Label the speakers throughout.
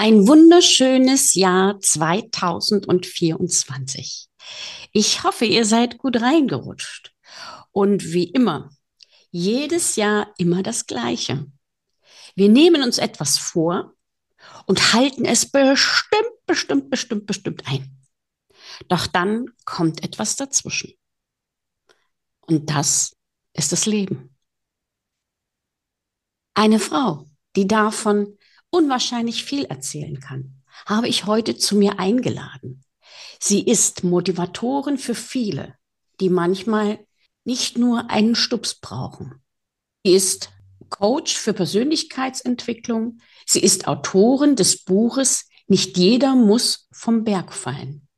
Speaker 1: Ein wunderschönes Jahr 2024. Ich hoffe, ihr seid gut reingerutscht. Und wie immer, jedes Jahr immer das Gleiche. Wir nehmen uns etwas vor und halten es bestimmt, bestimmt, bestimmt, bestimmt ein. Doch dann kommt etwas dazwischen. Und das ist das Leben. Eine Frau, die davon unwahrscheinlich viel erzählen kann, habe ich heute zu mir eingeladen. Sie ist Motivatorin für viele, die manchmal nicht nur einen Stups brauchen. Sie ist Coach für Persönlichkeitsentwicklung. Sie ist Autorin des Buches Nicht jeder muss vom Berg fallen.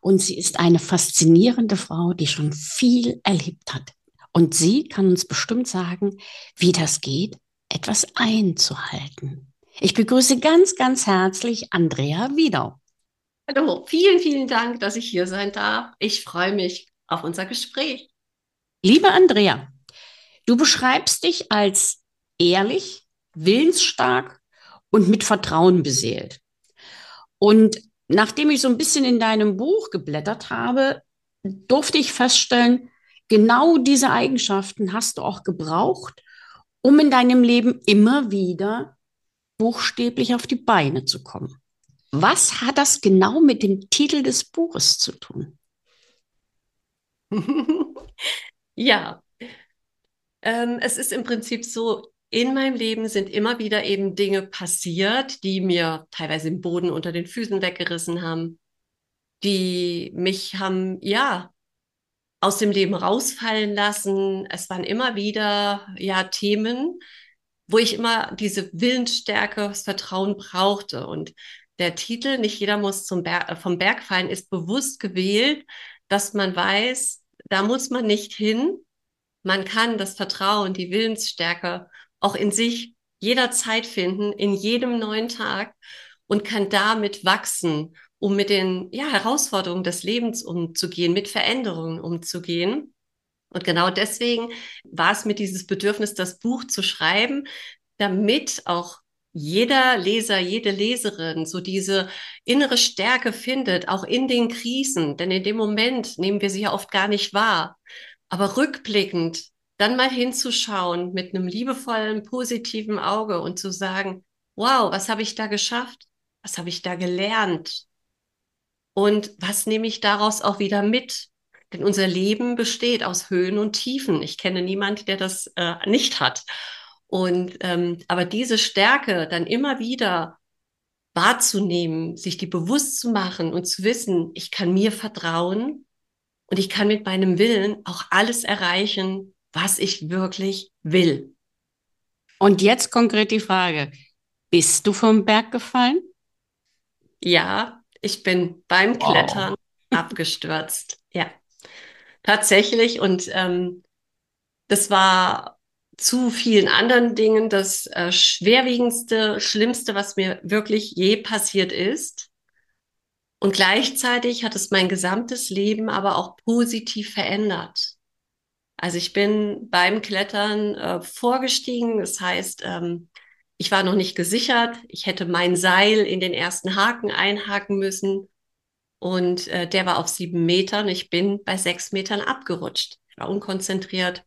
Speaker 1: Und sie ist eine faszinierende Frau, die schon viel erlebt hat. Und sie kann uns bestimmt sagen, wie das geht, etwas einzuhalten. Ich begrüße ganz, ganz herzlich Andrea Wiedau.
Speaker 2: Hallo, vielen, vielen Dank, dass ich hier sein darf. Ich freue mich auf unser Gespräch.
Speaker 1: Liebe Andrea, du beschreibst dich als ehrlich, willensstark und mit Vertrauen beseelt. Und nachdem ich so ein bisschen in deinem Buch geblättert habe, durfte ich feststellen, genau diese Eigenschaften hast du auch gebraucht, um in deinem Leben immer wieder buchstäblich auf die Beine zu kommen. Was hat das genau mit dem Titel des Buches zu tun?
Speaker 2: ja, ähm, es ist im Prinzip so, in meinem Leben sind immer wieder eben Dinge passiert, die mir teilweise den Boden unter den Füßen weggerissen haben, die mich haben, ja, aus dem Leben rausfallen lassen. Es waren immer wieder, ja, Themen, wo ich immer diese Willensstärke, das Vertrauen brauchte. Und der Titel Nicht jeder muss zum Ber äh, vom Berg fallen ist bewusst gewählt, dass man weiß, da muss man nicht hin. Man kann das Vertrauen, die Willensstärke auch in sich jederzeit finden, in jedem neuen Tag und kann damit wachsen, um mit den ja, Herausforderungen des Lebens umzugehen, mit Veränderungen umzugehen. Und genau deswegen war es mir dieses Bedürfnis, das Buch zu schreiben, damit auch jeder Leser, jede Leserin so diese innere Stärke findet, auch in den Krisen. Denn in dem Moment nehmen wir sie ja oft gar nicht wahr. Aber rückblickend dann mal hinzuschauen mit einem liebevollen, positiven Auge und zu sagen, wow, was habe ich da geschafft? Was habe ich da gelernt? Und was nehme ich daraus auch wieder mit? Denn unser Leben besteht aus Höhen und Tiefen. Ich kenne niemanden, der das äh, nicht hat. Und ähm, aber diese Stärke dann immer wieder wahrzunehmen, sich die bewusst zu machen und zu wissen, ich kann mir vertrauen und ich kann mit meinem Willen auch alles erreichen, was ich wirklich will.
Speaker 1: Und jetzt konkret die Frage, bist du vom Berg gefallen?
Speaker 2: Ja, ich bin beim wow. Klettern abgestürzt. Ja, tatsächlich. Und ähm, das war zu vielen anderen Dingen das äh, schwerwiegendste, schlimmste, was mir wirklich je passiert ist. Und gleichzeitig hat es mein gesamtes Leben aber auch positiv verändert. Also ich bin beim Klettern äh, vorgestiegen, das heißt, ähm, ich war noch nicht gesichert. Ich hätte mein Seil in den ersten Haken einhaken müssen. Und äh, der war auf sieben Metern. Ich bin bei sechs Metern abgerutscht. War unkonzentriert.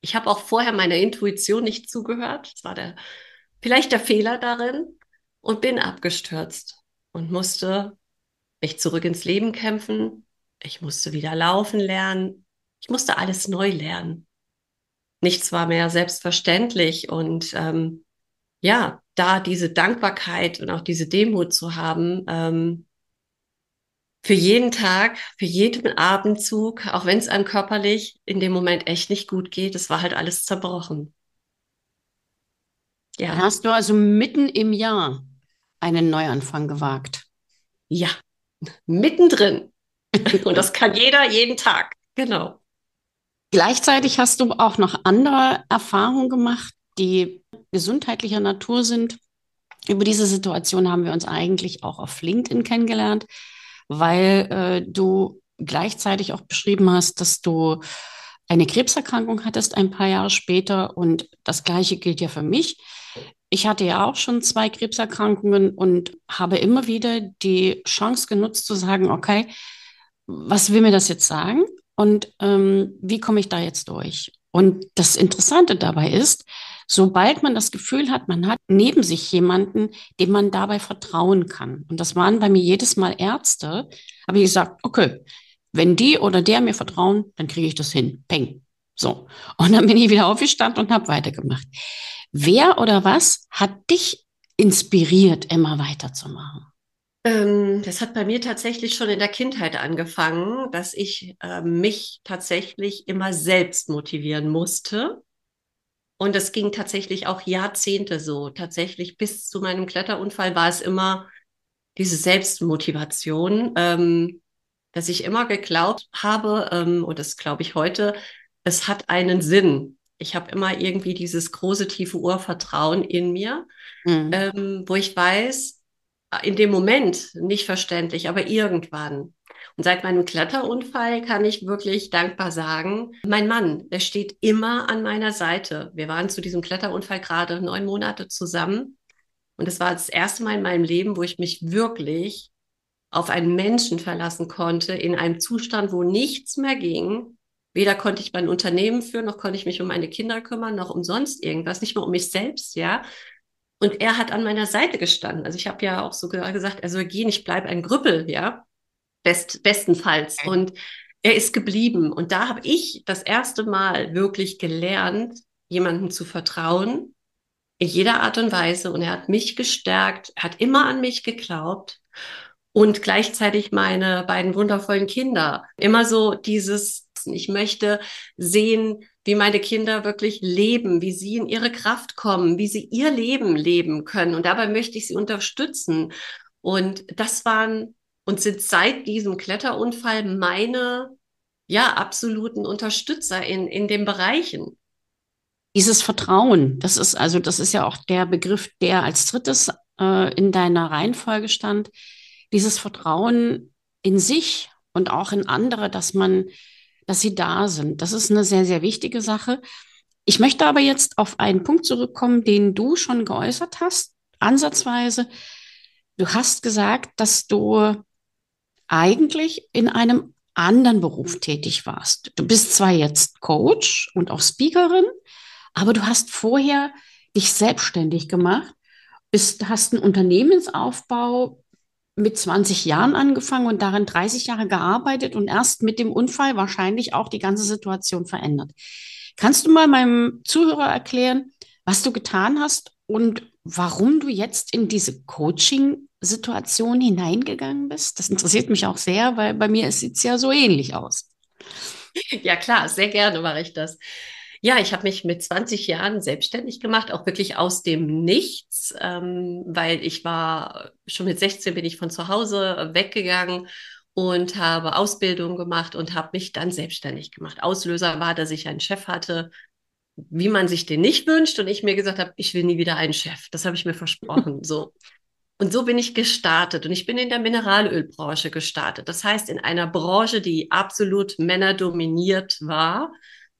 Speaker 2: Ich habe auch vorher meiner Intuition nicht zugehört. Das war der, vielleicht der Fehler darin und bin abgestürzt und musste mich zurück ins Leben kämpfen. Ich musste wieder laufen lernen. Ich musste alles neu lernen. Nichts war mehr selbstverständlich und ähm, ja, da diese Dankbarkeit und auch diese Demut zu haben, ähm, für jeden Tag, für jeden Abendzug, auch wenn es einem körperlich in dem Moment echt nicht gut geht, es war halt alles zerbrochen.
Speaker 1: Ja. Dann hast du also mitten im Jahr einen Neuanfang gewagt.
Speaker 2: Ja, mittendrin. Und das kann jeder jeden Tag. Genau.
Speaker 1: Gleichzeitig hast du auch noch andere Erfahrungen gemacht, die gesundheitlicher Natur sind. Über diese Situation haben wir uns eigentlich auch auf LinkedIn kennengelernt, weil äh, du gleichzeitig auch beschrieben hast, dass du eine Krebserkrankung hattest ein paar Jahre später und das gleiche gilt ja für mich. Ich hatte ja auch schon zwei Krebserkrankungen und habe immer wieder die Chance genutzt zu sagen, okay, was will mir das jetzt sagen und ähm, wie komme ich da jetzt durch? Und das Interessante dabei ist, sobald man das Gefühl hat, man hat neben sich jemanden, dem man dabei vertrauen kann. Und das waren bei mir jedes Mal Ärzte, habe ich gesagt, okay, wenn die oder der mir vertrauen, dann kriege ich das hin. Peng. So. Und dann bin ich wieder aufgestanden und habe weitergemacht. Wer oder was hat dich inspiriert, immer weiterzumachen?
Speaker 2: Ähm, das hat bei mir tatsächlich schon in der Kindheit angefangen, dass ich äh, mich tatsächlich immer selbst motivieren musste. Und das ging tatsächlich auch Jahrzehnte so. Tatsächlich bis zu meinem Kletterunfall war es immer diese Selbstmotivation. Ähm, dass ich immer geglaubt habe, ähm, und das glaube ich heute, es hat einen Sinn. Ich habe immer irgendwie dieses große, tiefe Urvertrauen in mir, mhm. ähm, wo ich weiß, in dem Moment nicht verständlich, aber irgendwann. Und seit meinem Kletterunfall kann ich wirklich dankbar sagen, mein Mann, der steht immer an meiner Seite. Wir waren zu diesem Kletterunfall gerade neun Monate zusammen. Und es war das erste Mal in meinem Leben, wo ich mich wirklich auf einen Menschen verlassen konnte, in einem Zustand, wo nichts mehr ging. Weder konnte ich mein Unternehmen führen, noch konnte ich mich um meine Kinder kümmern, noch um sonst irgendwas, nicht mal um mich selbst, ja. Und er hat an meiner Seite gestanden. Also ich habe ja auch sogar gesagt, er soll gehen, ich bleibe ein Grüppel, ja. Best, bestenfalls. Und er ist geblieben. Und da habe ich das erste Mal wirklich gelernt, jemandem zu vertrauen, in jeder Art und Weise. Und er hat mich gestärkt, hat immer an mich geglaubt und gleichzeitig meine beiden wundervollen Kinder. Immer so dieses, ich möchte sehen, wie meine Kinder wirklich leben, wie sie in ihre Kraft kommen, wie sie ihr Leben leben können. Und dabei möchte ich sie unterstützen. Und das waren und sind seit diesem Kletterunfall meine, ja, absoluten Unterstützer in, in den Bereichen.
Speaker 1: Dieses Vertrauen, das ist also, das ist ja auch der Begriff, der als drittes äh, in deiner Reihenfolge stand dieses Vertrauen in sich und auch in andere, dass man, dass sie da sind. Das ist eine sehr, sehr wichtige Sache. Ich möchte aber jetzt auf einen Punkt zurückkommen, den du schon geäußert hast, ansatzweise. Du hast gesagt, dass du eigentlich in einem anderen Beruf tätig warst. Du bist zwar jetzt Coach und auch Speakerin, aber du hast vorher dich selbstständig gemacht, bist, hast einen Unternehmensaufbau mit 20 Jahren angefangen und darin 30 Jahre gearbeitet und erst mit dem Unfall wahrscheinlich auch die ganze Situation verändert. Kannst du mal meinem Zuhörer erklären, was du getan hast und warum du jetzt in diese Coaching-Situation hineingegangen bist? Das interessiert mich auch sehr, weil bei mir sieht es ja so ähnlich aus.
Speaker 2: Ja, klar, sehr gerne mache ich das. Ja, ich habe mich mit 20 Jahren selbstständig gemacht, auch wirklich aus dem Nichts, ähm, weil ich war schon mit 16 bin ich von zu Hause weggegangen und habe Ausbildung gemacht und habe mich dann selbstständig gemacht. Auslöser war, dass ich einen Chef hatte, wie man sich den nicht wünscht und ich mir gesagt habe, ich will nie wieder einen Chef. Das habe ich mir versprochen. So. Und so bin ich gestartet und ich bin in der Mineralölbranche gestartet. Das heißt, in einer Branche, die absolut männerdominiert war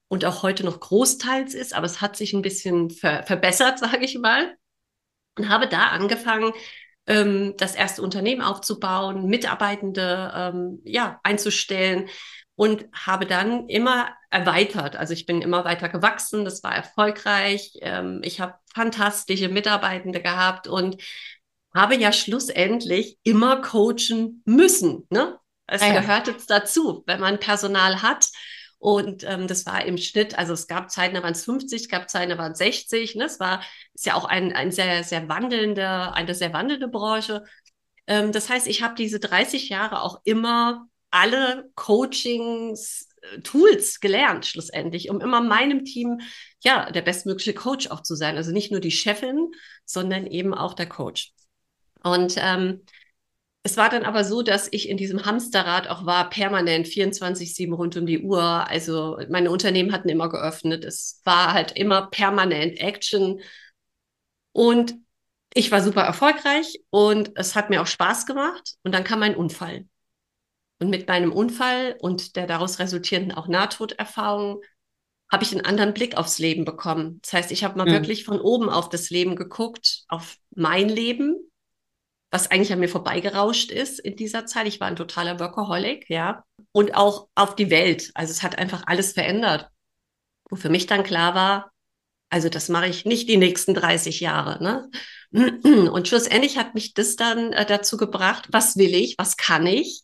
Speaker 2: und auch heute noch großteils ist, aber es hat sich ein bisschen ver verbessert, sage ich mal. Und habe da angefangen, ähm, das erste Unternehmen aufzubauen, Mitarbeitende ähm, ja, einzustellen und habe dann immer erweitert. Also ich bin immer weiter gewachsen, das war erfolgreich. Ähm, ich habe fantastische Mitarbeitende gehabt und habe ja schlussendlich immer coachen müssen. Ne? Es ja. gehört jetzt dazu, wenn man Personal hat und ähm, das war im Schnitt, also es gab Zeiten, da waren es 50, es gab Zeiten, da waren es 60. Ne? Es war ist ja auch ein, ein sehr, sehr wandelnder, eine sehr wandelnde Branche. Ähm, das heißt, ich habe diese 30 Jahre auch immer alle Coachings, äh, Tools gelernt, schlussendlich, um immer meinem Team ja der bestmögliche Coach auch zu sein. Also nicht nur die Chefin, sondern eben auch der Coach. Und ähm, es war dann aber so, dass ich in diesem Hamsterrad auch war, permanent 24-7 rund um die Uhr. Also meine Unternehmen hatten immer geöffnet. Es war halt immer permanent Action. Und ich war super erfolgreich und es hat mir auch Spaß gemacht. Und dann kam mein Unfall. Und mit meinem Unfall und der daraus resultierenden auch Nahtoderfahrung habe ich einen anderen Blick aufs Leben bekommen. Das heißt, ich habe mal mhm. wirklich von oben auf das Leben geguckt, auf mein Leben, was eigentlich an mir vorbeigerauscht ist in dieser Zeit. Ich war ein totaler Workaholic, ja. Und auch auf die Welt. Also es hat einfach alles verändert. Wo für mich dann klar war, also das mache ich nicht die nächsten 30 Jahre. Ne? Und schlussendlich hat mich das dann äh, dazu gebracht, was will ich, was kann ich?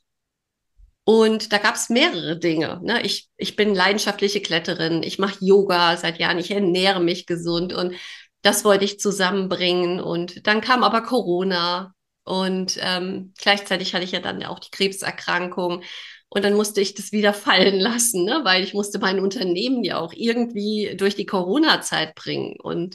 Speaker 2: Und da gab es mehrere Dinge. Ne? Ich, ich bin leidenschaftliche Kletterin, ich mache Yoga seit Jahren, ich ernähre mich gesund und das wollte ich zusammenbringen. Und dann kam aber Corona und ähm, gleichzeitig hatte ich ja dann auch die Krebserkrankung. Und dann musste ich das wieder fallen lassen, ne? weil ich musste mein Unternehmen ja auch irgendwie durch die Corona-Zeit bringen. Und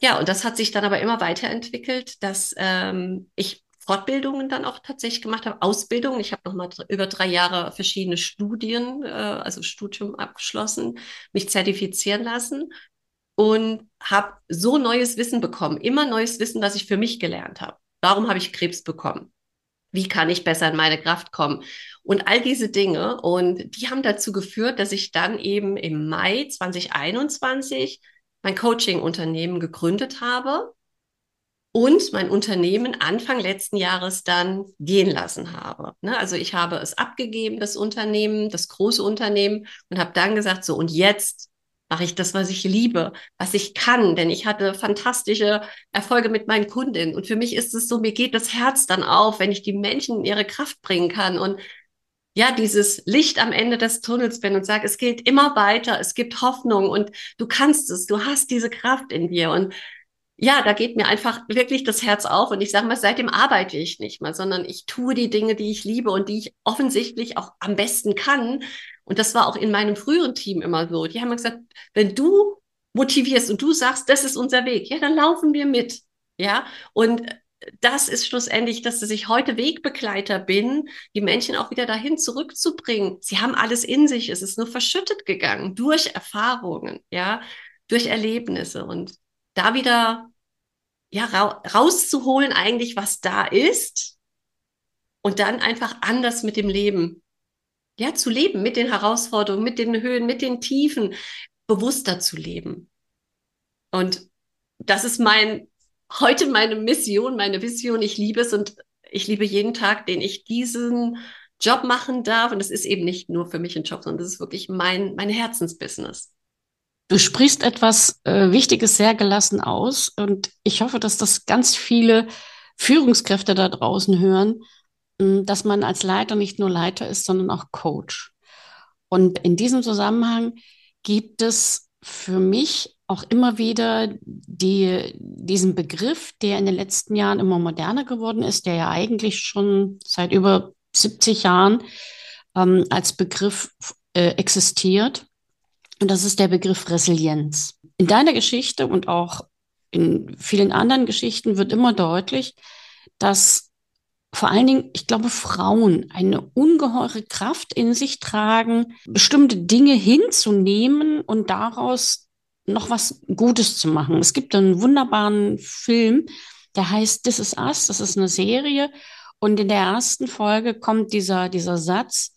Speaker 2: ja, und das hat sich dann aber immer weiterentwickelt, dass ähm, ich Fortbildungen dann auch tatsächlich gemacht habe, Ausbildung. Ich habe noch mal über drei Jahre verschiedene Studien, äh, also Studium abgeschlossen, mich zertifizieren lassen und habe so neues Wissen bekommen, immer neues Wissen, was ich für mich gelernt habe. Warum habe ich Krebs bekommen? Wie kann ich besser in meine Kraft kommen? Und all diese Dinge. Und die haben dazu geführt, dass ich dann eben im Mai 2021 mein Coaching-Unternehmen gegründet habe und mein Unternehmen Anfang letzten Jahres dann gehen lassen habe. Ne? Also ich habe es abgegeben, das Unternehmen, das große Unternehmen und habe dann gesagt, so und jetzt mache ich das, was ich liebe, was ich kann, denn ich hatte fantastische Erfolge mit meinen Kundinnen. Und für mich ist es so, mir geht das Herz dann auf, wenn ich die Menschen in ihre Kraft bringen kann und ja, dieses Licht am Ende des Tunnels bin und sage, es geht immer weiter, es gibt Hoffnung und du kannst es, du hast diese Kraft in dir. Und ja, da geht mir einfach wirklich das Herz auf und ich sage mal, seitdem arbeite ich nicht mehr, sondern ich tue die Dinge, die ich liebe und die ich offensichtlich auch am besten kann, und das war auch in meinem früheren Team immer so. Die haben gesagt, wenn du motivierst und du sagst, das ist unser Weg, ja, dann laufen wir mit. Ja, und das ist schlussendlich, dass ich heute Wegbegleiter bin, die Menschen auch wieder dahin zurückzubringen. Sie haben alles in sich, es ist nur verschüttet gegangen durch Erfahrungen, ja, durch Erlebnisse und da wieder ja ra rauszuholen eigentlich, was da ist und dann einfach anders mit dem Leben ja, zu leben, mit den Herausforderungen, mit den Höhen, mit den Tiefen, bewusster zu leben. Und das ist mein, heute meine Mission, meine Vision. Ich liebe es und ich liebe jeden Tag, den ich diesen Job machen darf. Und es ist eben nicht nur für mich ein Job, sondern das ist wirklich mein, mein Herzensbusiness.
Speaker 1: Du sprichst etwas äh, Wichtiges sehr gelassen aus und ich hoffe, dass das ganz viele Führungskräfte da draußen hören, dass man als Leiter nicht nur Leiter ist, sondern auch Coach. Und in diesem Zusammenhang gibt es für mich auch immer wieder die, diesen Begriff, der in den letzten Jahren immer moderner geworden ist, der ja eigentlich schon seit über 70 Jahren ähm, als Begriff äh, existiert. Und das ist der Begriff Resilienz. In deiner Geschichte und auch in vielen anderen Geschichten wird immer deutlich, dass vor allen Dingen, ich glaube, Frauen eine ungeheure Kraft in sich tragen, bestimmte Dinge hinzunehmen und daraus noch was Gutes zu machen. Es gibt einen wunderbaren Film, der heißt This Is Us. Das ist eine Serie. Und in der ersten Folge kommt dieser, dieser Satz,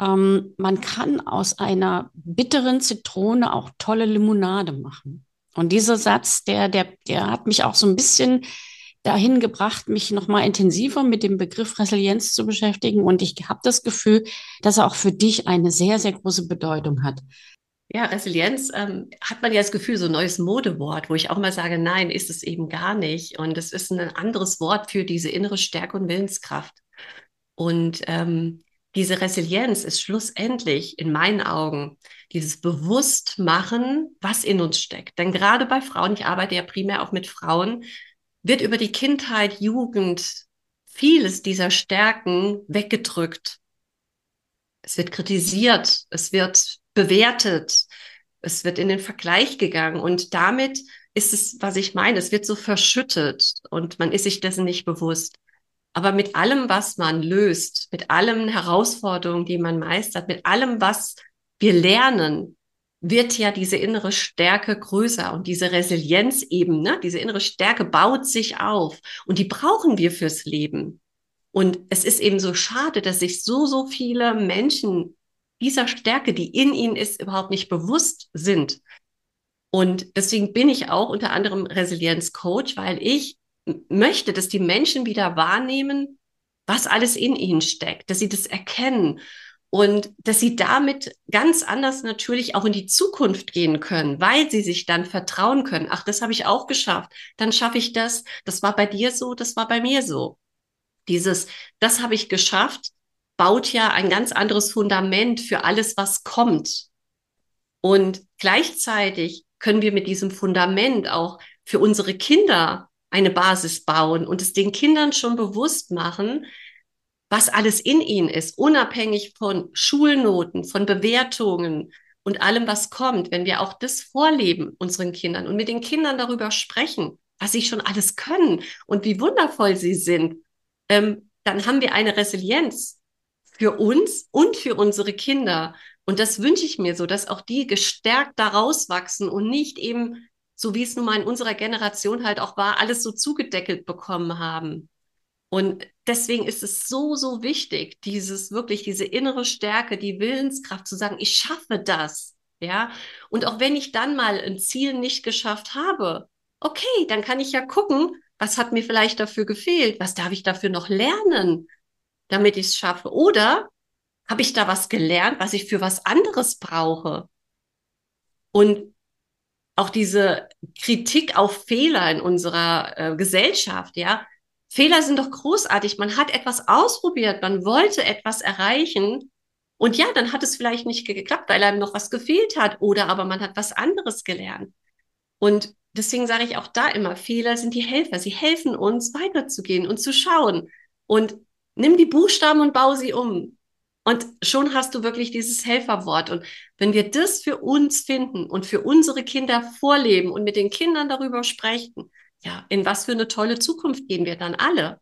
Speaker 1: ähm, man kann aus einer bitteren Zitrone auch tolle Limonade machen. Und dieser Satz, der, der, der hat mich auch so ein bisschen dahin gebracht, mich nochmal intensiver mit dem Begriff Resilienz zu beschäftigen. Und ich habe das Gefühl, dass er auch für dich eine sehr, sehr große Bedeutung hat.
Speaker 2: Ja, Resilienz ähm, hat man ja das Gefühl, so ein neues Modewort, wo ich auch mal sage, nein, ist es eben gar nicht. Und es ist ein anderes Wort für diese innere Stärke und Willenskraft. Und ähm, diese Resilienz ist schlussendlich in meinen Augen dieses Bewusstmachen, was in uns steckt. Denn gerade bei Frauen, ich arbeite ja primär auch mit Frauen, wird über die Kindheit, Jugend vieles dieser Stärken weggedrückt. Es wird kritisiert, es wird bewertet, es wird in den Vergleich gegangen und damit ist es, was ich meine. Es wird so verschüttet und man ist sich dessen nicht bewusst. Aber mit allem, was man löst, mit allen Herausforderungen, die man meistert, mit allem, was wir lernen, wird ja diese innere Stärke größer und diese Resilienz eben, ne? diese innere Stärke baut sich auf und die brauchen wir fürs Leben. Und es ist eben so schade, dass sich so, so viele Menschen dieser Stärke, die in ihnen ist, überhaupt nicht bewusst sind. Und deswegen bin ich auch unter anderem Resilienzcoach, weil ich möchte, dass die Menschen wieder wahrnehmen, was alles in ihnen steckt, dass sie das erkennen und dass sie damit ganz anders natürlich auch in die Zukunft gehen können, weil sie sich dann vertrauen können. Ach, das habe ich auch geschafft. Dann schaffe ich das. Das war bei dir so, das war bei mir so. Dieses, das habe ich geschafft, baut ja ein ganz anderes Fundament für alles, was kommt. Und gleichzeitig können wir mit diesem Fundament auch für unsere Kinder eine Basis bauen und es den Kindern schon bewusst machen, was alles in ihnen ist, unabhängig von Schulnoten, von Bewertungen und allem, was kommt, wenn wir auch das vorleben unseren Kindern und mit den Kindern darüber sprechen, was sie schon alles können und wie wundervoll sie sind, ähm, dann haben wir eine Resilienz für uns und für unsere Kinder. Und das wünsche ich mir so, dass auch die gestärkt daraus wachsen und nicht eben so wie es nun mal in unserer Generation halt auch war, alles so zugedeckelt bekommen haben. Und deswegen ist es so, so wichtig, dieses wirklich, diese innere Stärke, die Willenskraft zu sagen, ich schaffe das. Ja. Und auch wenn ich dann mal ein Ziel nicht geschafft habe, okay, dann kann ich ja gucken, was hat mir vielleicht dafür gefehlt? Was darf ich dafür noch lernen, damit ich es schaffe? Oder habe ich da was gelernt, was ich für was anderes brauche? Und auch diese Kritik auf Fehler in unserer äh, Gesellschaft, ja. Fehler sind doch großartig. Man hat etwas ausprobiert, man wollte etwas erreichen. Und ja, dann hat es vielleicht nicht geklappt, weil einem noch was gefehlt hat. Oder aber man hat was anderes gelernt. Und deswegen sage ich auch da immer, Fehler sind die Helfer. Sie helfen uns, weiterzugehen und zu schauen. Und nimm die Buchstaben und bau sie um. Und schon hast du wirklich dieses Helferwort. Und wenn wir das für uns finden und für unsere Kinder vorleben und mit den Kindern darüber sprechen, ja, in was für eine tolle Zukunft gehen wir dann alle?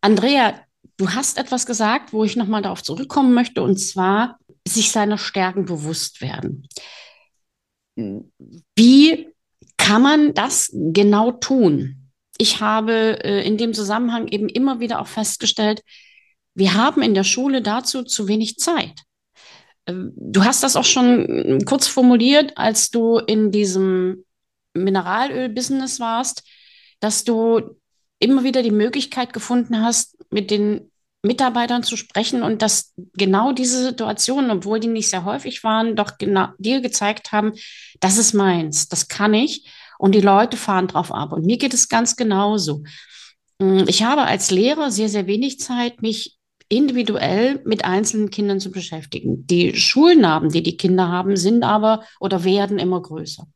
Speaker 1: Andrea, du hast etwas gesagt, wo ich nochmal darauf zurückkommen möchte, und zwar sich seiner Stärken bewusst werden. Wie kann man das genau tun? Ich habe äh, in dem Zusammenhang eben immer wieder auch festgestellt, wir haben in der Schule dazu zu wenig Zeit. Ähm, du hast das auch schon kurz formuliert, als du in diesem Mineralöl-Business warst, dass du immer wieder die Möglichkeit gefunden hast, mit den Mitarbeitern zu sprechen und dass genau diese Situationen, obwohl die nicht sehr häufig waren, doch genau dir gezeigt haben, das ist meins, das kann ich und die Leute fahren drauf ab. Und mir geht es ganz genauso. Hm, ich habe als Lehrer sehr, sehr wenig Zeit, mich individuell mit einzelnen Kindern zu beschäftigen. Die Schulnarben, die die Kinder haben, sind aber oder werden immer größer.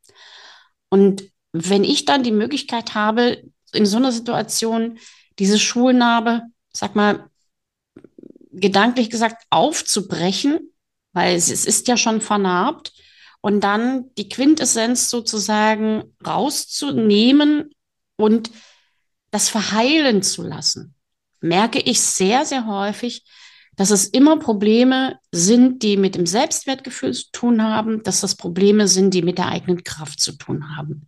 Speaker 1: Und wenn ich dann die Möglichkeit habe, in so einer Situation diese Schulnarbe, sag mal, gedanklich gesagt, aufzubrechen, weil es, es ist ja schon vernarbt, und dann die Quintessenz sozusagen rauszunehmen und das verheilen zu lassen merke ich sehr, sehr häufig, dass es immer Probleme sind, die mit dem Selbstwertgefühl zu tun haben, dass das Probleme sind, die mit der eigenen Kraft zu tun haben.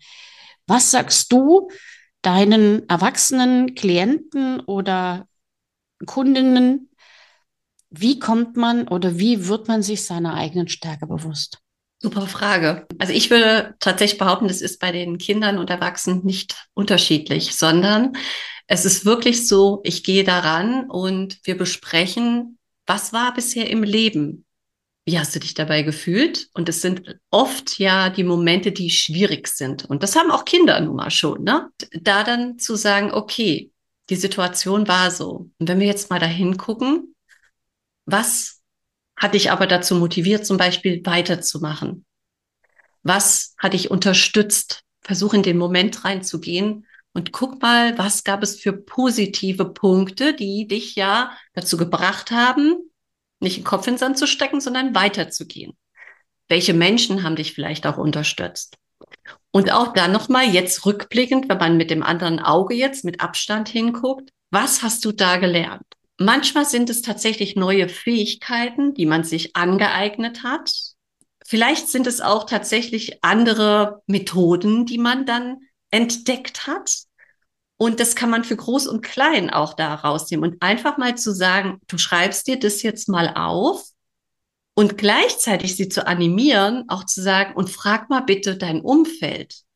Speaker 1: Was sagst du deinen erwachsenen Klienten oder Kundinnen? Wie kommt man oder wie wird man sich seiner eigenen Stärke bewusst?
Speaker 2: Super Frage. Also ich würde tatsächlich behaupten, das ist bei den Kindern und Erwachsenen nicht unterschiedlich, sondern es ist wirklich so, ich gehe daran und wir besprechen, was war bisher im Leben? Wie hast du dich dabei gefühlt? Und es sind oft ja die Momente, die schwierig sind. Und das haben auch Kinder nun mal schon, ne? Da dann zu sagen, okay, die Situation war so. Und wenn wir jetzt mal dahin gucken, was hat dich aber dazu motiviert, zum Beispiel weiterzumachen? Was hat dich unterstützt? Versuch in den Moment reinzugehen und guck mal, was gab es für positive Punkte, die dich ja dazu gebracht haben, nicht den Kopf in den Sand zu stecken, sondern weiterzugehen. Welche Menschen haben dich vielleicht auch unterstützt? Und auch dann nochmal jetzt rückblickend, wenn man mit dem anderen Auge jetzt mit Abstand hinguckt, was hast du da gelernt? Manchmal sind es tatsächlich neue Fähigkeiten, die man sich angeeignet hat. Vielleicht sind es auch tatsächlich andere Methoden, die man dann entdeckt hat. Und das kann man für groß und klein auch da rausnehmen. Und einfach mal zu sagen, du schreibst dir das jetzt mal auf und gleichzeitig sie zu animieren, auch zu sagen, und frag mal bitte dein Umfeld.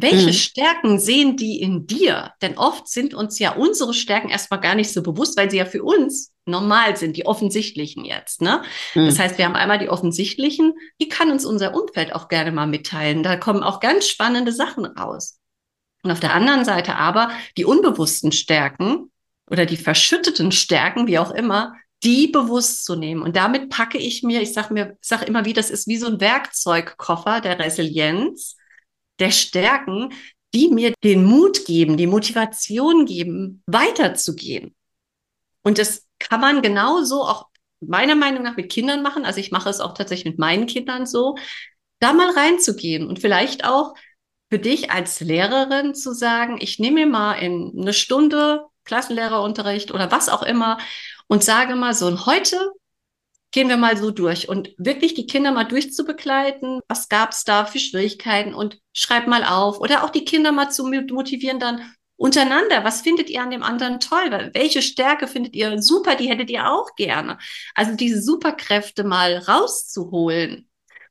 Speaker 2: Welche mhm. Stärken sehen die in dir? Denn oft sind uns ja unsere Stärken erstmal gar nicht so bewusst, weil sie ja für uns normal sind, die offensichtlichen jetzt. Ne? Mhm. Das heißt, wir haben einmal die offensichtlichen, die kann uns unser Umfeld auch gerne mal mitteilen. Da kommen auch ganz spannende Sachen raus. Und auf der anderen Seite aber die unbewussten Stärken oder die verschütteten Stärken, wie auch immer, die bewusst zu nehmen. Und damit packe ich mir, ich sage mir, sag immer wie, das ist wie so ein Werkzeugkoffer der Resilienz der Stärken, die mir den Mut geben, die Motivation geben, weiterzugehen. Und das kann man genauso auch meiner Meinung nach mit Kindern machen. Also ich mache es auch tatsächlich mit meinen Kindern so, da mal reinzugehen und vielleicht auch für dich als Lehrerin zu sagen, ich nehme mir mal in eine Stunde Klassenlehrerunterricht oder was auch immer und sage mal so, und heute gehen wir mal so durch und wirklich die Kinder mal durchzubegleiten. Was gab es da für Schwierigkeiten und schreib mal auf oder auch die Kinder mal zu motivieren dann untereinander. Was findet ihr an dem anderen toll? Welche Stärke findet ihr super? Die hättet ihr auch gerne. Also diese Superkräfte mal rauszuholen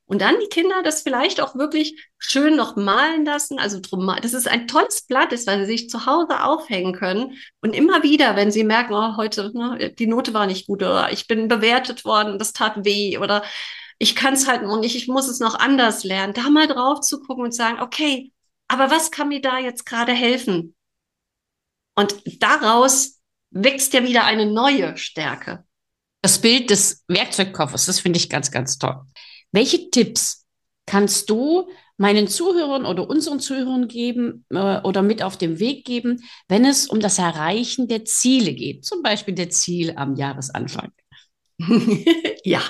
Speaker 2: und dann die Kinder das vielleicht auch wirklich schön noch malen lassen. Also drum, das ist ein tolles Blatt, ist, weil sie sich zu Hause aufhängen können. Und immer wieder, wenn sie merken, oh, heute, ne, die Note war nicht gut oder ich bin bewertet worden, das tat weh oder ich kann es halt noch nicht, ich muss es noch anders lernen, da mal drauf zu gucken und sagen, okay, aber was kann mir da jetzt gerade helfen? Und daraus wächst ja wieder eine neue Stärke.
Speaker 1: Das Bild des Werkzeugkoffers, das finde ich ganz, ganz toll. Welche Tipps kannst du meinen Zuhörern oder unseren Zuhörern geben äh, oder mit auf den Weg geben, wenn es um das Erreichen der Ziele geht, zum Beispiel der Ziel am Jahresanfang?
Speaker 2: ja.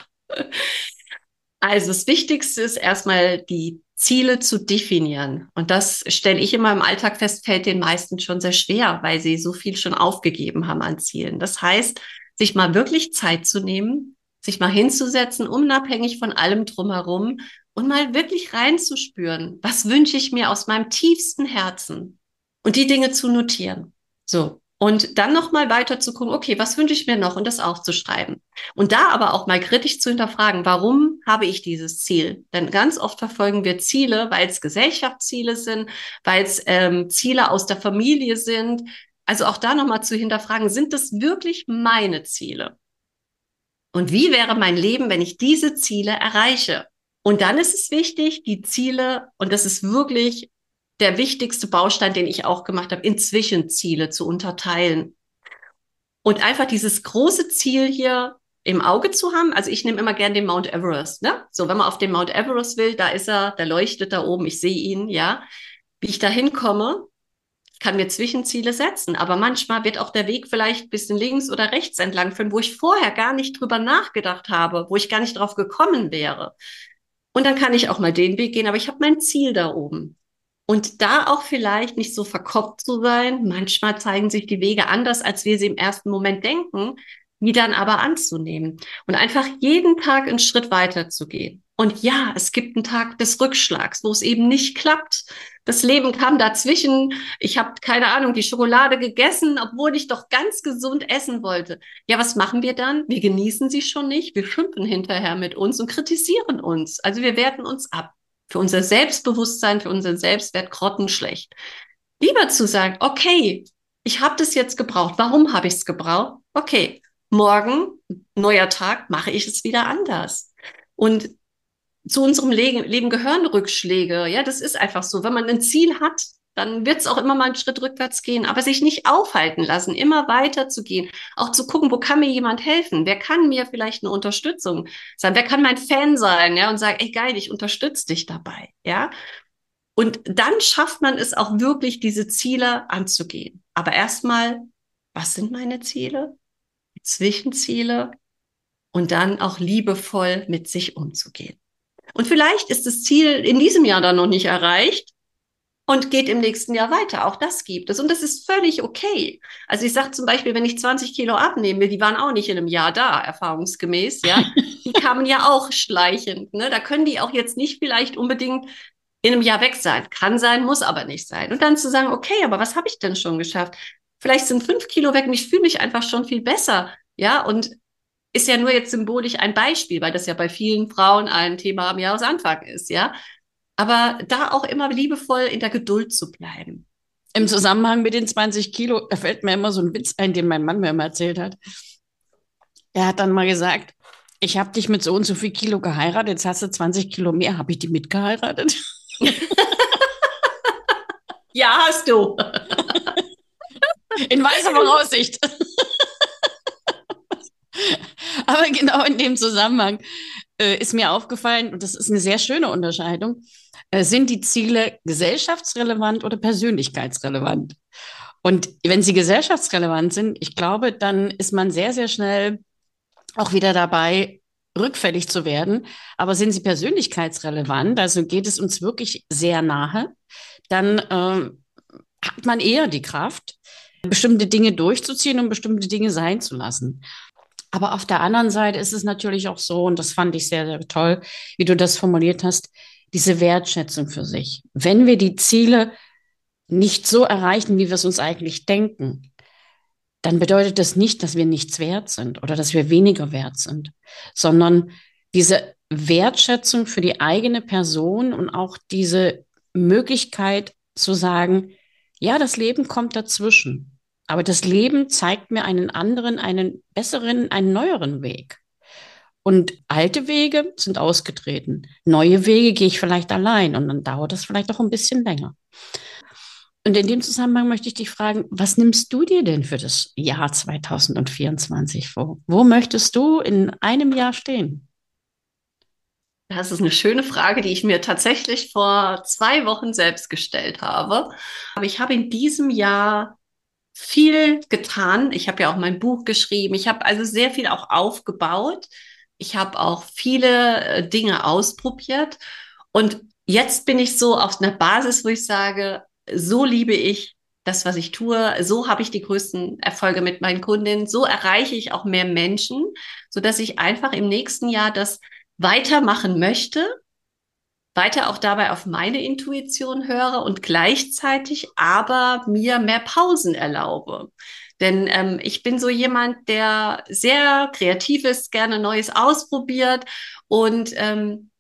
Speaker 2: Also das Wichtigste ist erstmal die Ziele zu definieren. Und das stelle ich in meinem Alltag fest, fällt den meisten schon sehr schwer, weil sie so viel schon aufgegeben haben an Zielen. Das heißt, sich mal wirklich Zeit zu nehmen, sich mal hinzusetzen, unabhängig von allem drumherum und mal wirklich reinzuspüren, was wünsche ich mir aus meinem tiefsten Herzen und die Dinge zu notieren. So. Und dann nochmal weiter zu gucken, okay, was wünsche ich mir noch und das aufzuschreiben. Und da aber auch mal kritisch zu hinterfragen, warum habe ich dieses Ziel? Denn ganz oft verfolgen wir Ziele, weil es Gesellschaftsziele sind, weil es ähm, Ziele aus der Familie sind. Also auch da nochmal zu hinterfragen, sind das wirklich meine Ziele? Und wie wäre mein Leben, wenn ich diese Ziele erreiche? Und dann ist es wichtig, die Ziele, und das ist wirklich der wichtigste Baustein, den ich auch gemacht habe, in Zwischenziele zu unterteilen. Und einfach dieses große Ziel hier im Auge zu haben. Also ich nehme immer gern den Mount Everest. Ne? So, wenn man auf den Mount Everest will, da ist er, der leuchtet da oben, ich sehe ihn, ja. Wie ich da hinkomme, kann mir Zwischenziele setzen, aber manchmal wird auch der Weg vielleicht ein bisschen links oder rechts entlang führen, wo ich vorher gar nicht drüber nachgedacht habe, wo ich gar nicht drauf gekommen wäre. Und dann kann ich auch mal den Weg gehen, aber ich habe mein Ziel da oben. Und da auch vielleicht nicht so verkopft zu sein. Manchmal zeigen sich die Wege anders, als wir sie im ersten Moment denken, die dann aber anzunehmen und einfach jeden Tag einen Schritt weiter zu gehen. Und ja, es gibt einen Tag des Rückschlags, wo es eben nicht klappt. Das Leben kam dazwischen. Ich habe keine Ahnung, die Schokolade gegessen, obwohl ich doch ganz gesund essen wollte. Ja, was machen wir dann? Wir genießen sie schon nicht. Wir schimpfen hinterher mit uns und kritisieren uns. Also wir werten uns ab. Für unser Selbstbewusstsein, für unseren Selbstwert grottenschlecht. Lieber zu sagen, okay, ich habe das jetzt gebraucht. Warum habe ich es gebraucht? Okay, morgen, neuer Tag, mache ich es wieder anders. Und zu unserem Leben, gehören Rückschläge. Ja, das ist einfach so. Wenn man ein Ziel hat, dann wird es auch immer mal einen Schritt rückwärts gehen, aber sich nicht aufhalten lassen, immer weiter zu gehen, auch zu gucken, wo kann mir jemand helfen? Wer kann mir vielleicht eine Unterstützung sein? Wer kann mein Fan sein? Ja, und sagen, ey geil, ich unterstütze dich dabei. Ja. Und dann schafft man es auch wirklich, diese Ziele anzugehen. Aber erstmal, was sind meine Ziele? Zwischenziele und dann auch liebevoll mit sich umzugehen. Und vielleicht ist das Ziel in diesem Jahr dann noch nicht erreicht und geht im nächsten Jahr weiter. Auch das gibt es. Und das ist völlig okay. Also ich sage zum Beispiel, wenn ich 20 Kilo abnehme, die waren auch nicht in einem Jahr da, erfahrungsgemäß, ja. Die kamen ja auch schleichend. Ne? Da können die auch jetzt nicht vielleicht unbedingt in einem Jahr weg sein. Kann sein, muss aber nicht sein. Und dann zu sagen, okay, aber was habe ich denn schon geschafft? Vielleicht sind fünf Kilo weg und ich fühle mich einfach schon viel besser. Ja, und ist ja nur jetzt symbolisch ein Beispiel, weil das ja bei vielen Frauen ein Thema am Jahresanfang ist, ja. Aber da auch immer liebevoll in der Geduld zu bleiben.
Speaker 1: Im Zusammenhang mit den 20 Kilo, da fällt mir immer so ein Witz ein, den mein Mann mir immer erzählt hat. Er hat dann mal gesagt, ich habe dich mit so und so viel Kilo geheiratet, jetzt hast du 20 Kilo mehr, habe ich die mitgeheiratet?
Speaker 2: ja, hast du.
Speaker 1: In weiser Voraussicht. Aber genau in dem Zusammenhang äh, ist mir aufgefallen, und das ist eine sehr schöne Unterscheidung, äh, sind die Ziele gesellschaftsrelevant oder persönlichkeitsrelevant? Und wenn sie gesellschaftsrelevant sind, ich glaube, dann ist man sehr, sehr schnell auch wieder dabei, rückfällig zu werden. Aber sind sie persönlichkeitsrelevant, also geht es uns wirklich sehr nahe, dann äh, hat man eher die Kraft, bestimmte Dinge durchzuziehen und bestimmte Dinge sein zu lassen. Aber auf der anderen Seite ist es natürlich auch so, und das fand ich sehr, sehr toll, wie du das formuliert hast, diese Wertschätzung für sich. Wenn wir die Ziele nicht so erreichen, wie wir es uns eigentlich denken, dann bedeutet das nicht, dass wir nichts wert sind oder dass wir weniger wert sind, sondern diese Wertschätzung für die eigene Person und auch diese Möglichkeit zu sagen, ja, das Leben kommt dazwischen, aber das Leben zeigt mir einen anderen, einen besseren, einen neueren Weg. Und alte Wege sind ausgetreten. Neue Wege gehe ich vielleicht allein und dann dauert das vielleicht auch ein bisschen länger. Und in dem Zusammenhang möchte ich dich fragen, was nimmst du dir denn für das Jahr 2024 vor? Wo möchtest du in einem Jahr stehen?
Speaker 2: Das ist eine schöne Frage, die ich mir tatsächlich vor zwei Wochen selbst gestellt habe. Aber ich habe in diesem Jahr viel getan. Ich habe ja auch mein Buch geschrieben. Ich habe also sehr viel auch aufgebaut. Ich habe auch viele äh, Dinge ausprobiert. Und jetzt bin ich so auf einer Basis, wo ich sage, so liebe ich das, was ich tue. So habe ich die größten Erfolge mit meinen Kundinnen. So erreiche ich auch mehr Menschen, so dass ich einfach im nächsten Jahr das weitermachen möchte, weiter auch dabei auf meine Intuition höre und gleichzeitig aber mir mehr Pausen erlaube. Denn ähm, ich bin so jemand, der sehr kreativ ist, gerne Neues ausprobiert und ähm,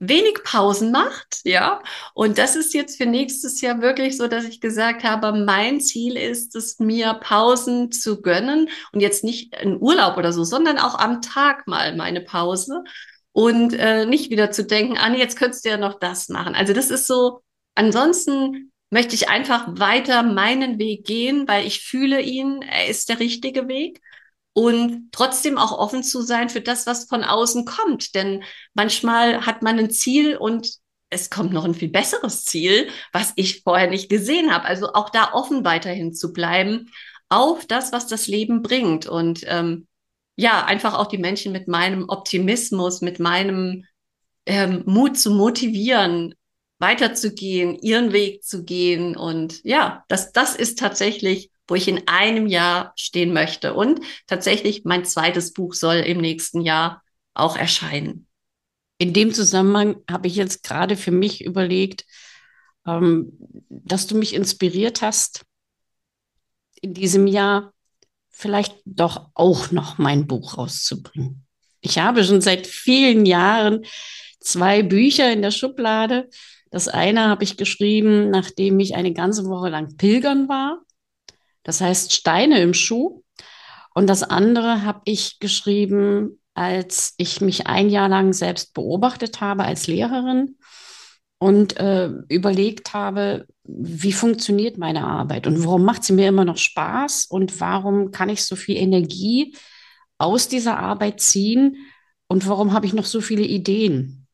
Speaker 2: wenig Pausen macht, ja. Und das ist jetzt für nächstes Jahr wirklich so, dass ich gesagt habe, mein Ziel ist es, mir Pausen zu gönnen und jetzt nicht in Urlaub oder so, sondern auch am Tag mal meine Pause und äh, nicht wieder zu denken, ah, jetzt könntest du ja noch das machen. Also das ist so, ansonsten möchte ich einfach weiter meinen Weg gehen, weil ich fühle ihn, er ist der richtige Weg und trotzdem auch offen zu sein für das, was von außen kommt. Denn manchmal hat man ein Ziel und es kommt noch ein viel besseres Ziel, was ich vorher nicht gesehen habe. Also auch da offen weiterhin zu bleiben auf das, was das Leben bringt. Und ähm, ja, einfach auch die Menschen mit meinem Optimismus, mit meinem ähm, Mut zu motivieren, weiterzugehen, ihren Weg zu gehen. Und ja, das, das ist tatsächlich wo ich in einem Jahr stehen möchte. Und tatsächlich, mein zweites Buch soll im nächsten Jahr auch erscheinen.
Speaker 1: In dem Zusammenhang habe ich jetzt gerade für mich überlegt, ähm, dass du mich inspiriert hast, in diesem Jahr vielleicht doch auch noch mein Buch rauszubringen. Ich habe schon seit vielen Jahren zwei Bücher in der Schublade. Das eine habe ich geschrieben, nachdem ich eine ganze Woche lang pilgern war. Das heißt Steine im Schuh. Und das andere habe ich geschrieben, als ich mich ein Jahr lang selbst beobachtet habe als Lehrerin und äh, überlegt habe, wie funktioniert meine Arbeit und warum macht sie mir immer noch Spaß und warum kann ich so viel Energie aus dieser Arbeit ziehen und warum habe ich noch so viele Ideen.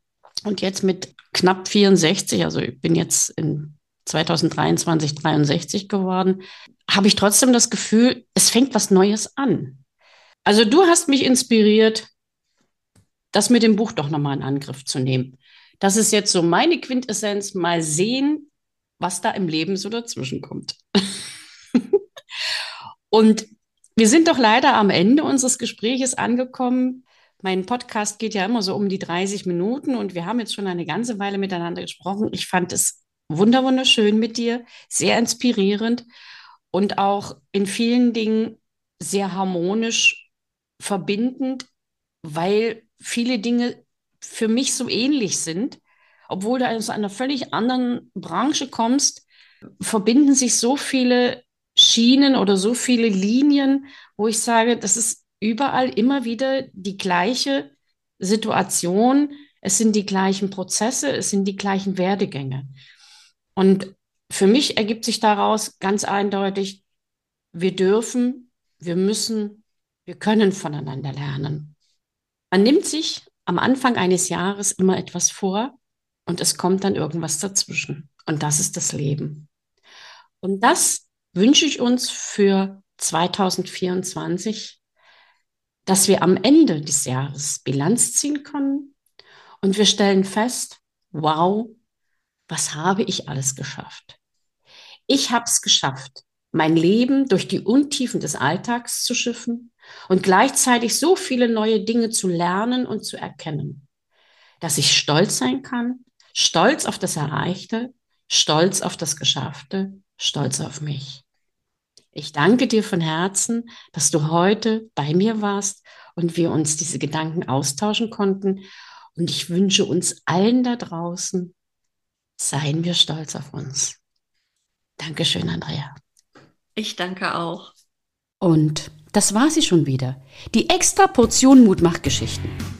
Speaker 1: Und jetzt mit knapp 64, also ich bin jetzt in 2023 63 geworden, habe ich trotzdem das Gefühl, es fängt was Neues an. Also du hast mich inspiriert, das mit dem Buch doch nochmal in Angriff zu nehmen. Das ist jetzt so meine Quintessenz. Mal sehen, was da im Leben so dazwischen kommt. Und wir sind doch leider am Ende unseres Gespräches angekommen. Mein Podcast geht ja immer so um die 30 Minuten und wir haben jetzt schon eine ganze Weile miteinander gesprochen. Ich fand es wunderschön mit dir, sehr inspirierend und auch in vielen Dingen sehr harmonisch verbindend, weil viele Dinge für mich so ähnlich sind. Obwohl du aus einer völlig anderen Branche kommst, verbinden sich so viele Schienen oder so viele Linien, wo ich sage, das ist überall immer wieder die gleiche Situation, es sind die gleichen Prozesse, es sind die gleichen Werdegänge. Und für mich ergibt sich daraus ganz eindeutig, wir dürfen, wir müssen, wir können voneinander lernen. Man nimmt sich am Anfang eines Jahres immer etwas vor und es kommt dann irgendwas dazwischen. Und das ist das Leben. Und das wünsche ich uns für 2024, dass wir am Ende des Jahres Bilanz ziehen können und wir stellen fest, wow, was habe ich alles geschafft? Ich habe es geschafft, mein Leben durch die Untiefen des Alltags zu schiffen und gleichzeitig so viele neue Dinge zu lernen und zu erkennen, dass ich stolz sein kann, stolz auf das Erreichte, stolz auf das Geschaffte, stolz auf mich. Ich danke dir von Herzen, dass du heute bei mir warst und wir uns diese Gedanken austauschen konnten. Und ich wünsche uns allen da draußen, seien wir stolz auf uns. Dankeschön, Andrea.
Speaker 2: Ich danke auch.
Speaker 1: Und das war sie schon wieder. Die extra Portion Mutmachgeschichten.